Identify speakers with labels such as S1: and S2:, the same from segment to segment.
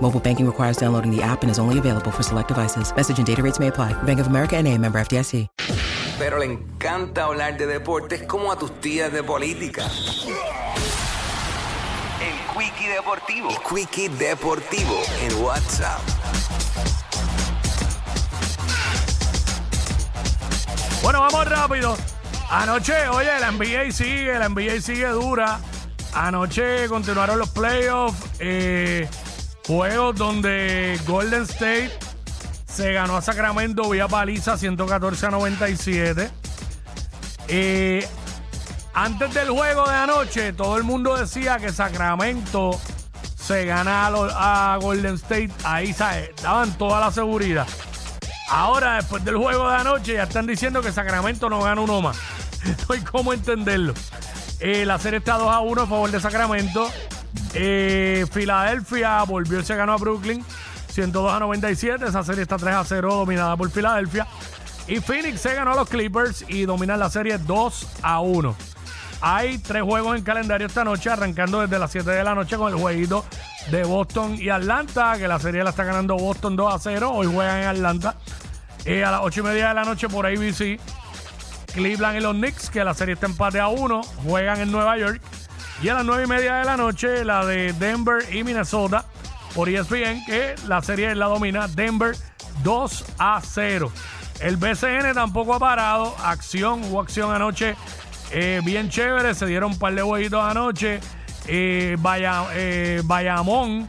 S1: Mobile banking requires downloading the app and is only available for select devices. Message and data rates may apply. Bank of America and a member FDIC.
S2: Pero le encanta hablar de deportes como a tus tías de política. El Quickie Deportivo. El Quickie Deportivo en WhatsApp.
S3: Bueno, vamos rápido. Anoche, oye, la NBA sigue, la NBA sigue dura. Anoche continuaron los playoffs, eh, juegos donde Golden State se ganó a Sacramento vía paliza 114 a 97. Eh, antes del juego de anoche, todo el mundo decía que Sacramento se gana a, Golden State. Ahí ¿sabes? daban toda la seguridad. Ahora, después del juego de anoche, ya están diciendo que Sacramento no gana uno más. No hay cómo entenderlo. Eh, la serie está 2 a 1 a favor de Sacramento. Eh, Filadelfia volvió y se ganó a Brooklyn 102 a 97. Esa serie está 3 a 0 dominada por Filadelfia. Y Phoenix se ganó a los Clippers y dominan la serie 2 a 1. Hay tres juegos en calendario esta noche, arrancando desde las 7 de la noche con el jueguito de Boston y Atlanta, que la serie la está ganando Boston 2 a 0. Hoy juegan en Atlanta. Eh, a las 8 y media de la noche por ABC. Cleveland y los Knicks, que la serie está empate a 1, juegan en Nueva York. Y a las 9 y media de la noche, la de Denver y Minnesota por ESPN, que la serie la domina Denver 2 a 0. El BCN tampoco ha parado. Acción, hubo acción anoche eh, bien chévere. Se dieron un par de jueguitos anoche. Eh, Baya- eh, Bayamón.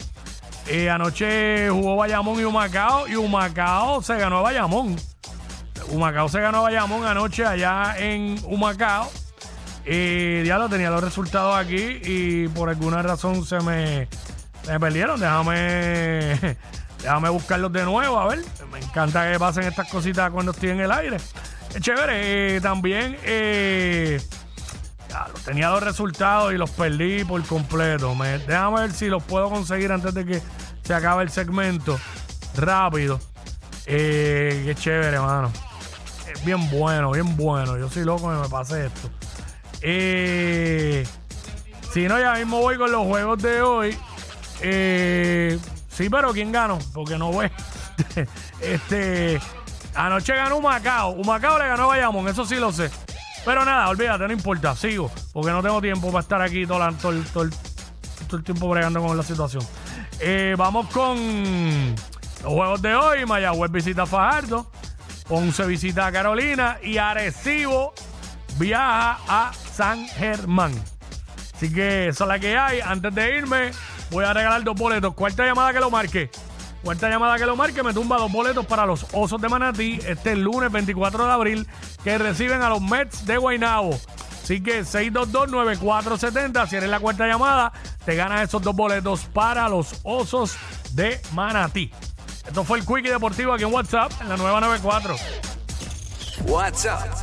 S3: eh, anoche jugó Bayamón y Humacao. Y Humacao se ganó a Bayamón. Humacao se ganó a Bayamón anoche allá en Humacao. Y ya lo tenía los resultados aquí y por alguna razón se me, perdieron. Déjame, déjame buscarlos de nuevo, a ver. Me encanta que pasen estas cositas cuando estoy en el aire. Es chévere. eh, también eh, ya, lo tenía los resultados y los perdí por completo. Me, déjame ver si los puedo conseguir antes de que se acabe el segmento. Rápido. Eh, qué chévere, mano. Es bien bueno, bien bueno. Yo soy loco que me pase esto. Eh, si no, ya mismo voy con los juegos de hoy. Eh, sí, pero ¿quién ganó? Porque no voy. este, anoche ganó Humacao. Humacao le ganó a Bayamón, eso sí lo sé. Pero nada, olvídate, no importa, sigo. Porque no tengo tiempo para estar aquí todo, todo el- todo todo el tiempo bregando con la situación. Eh, vamos con los juegos de hoy. Mayagüez visita a Fajardo. Ponce visita a Carolina. Y Arecibo viaja a San Germán. Así que esa es la que hay. Antes de irme, voy a regalar dos boletos. Cuarta llamada que lo marque. Cuarta llamada que lo marque, me tumba dos boletos para los Osos de Manatí este lunes 24 de abril que reciben a los Mets de Guaynabo. Así que 622-9470, si eres la cuarta llamada, te ganas esos dos boletos para los Osos de Manatí. Esto fue el Quickie Deportivo aquí en WhatsApp, en la nueva 94.
S2: WhatsApp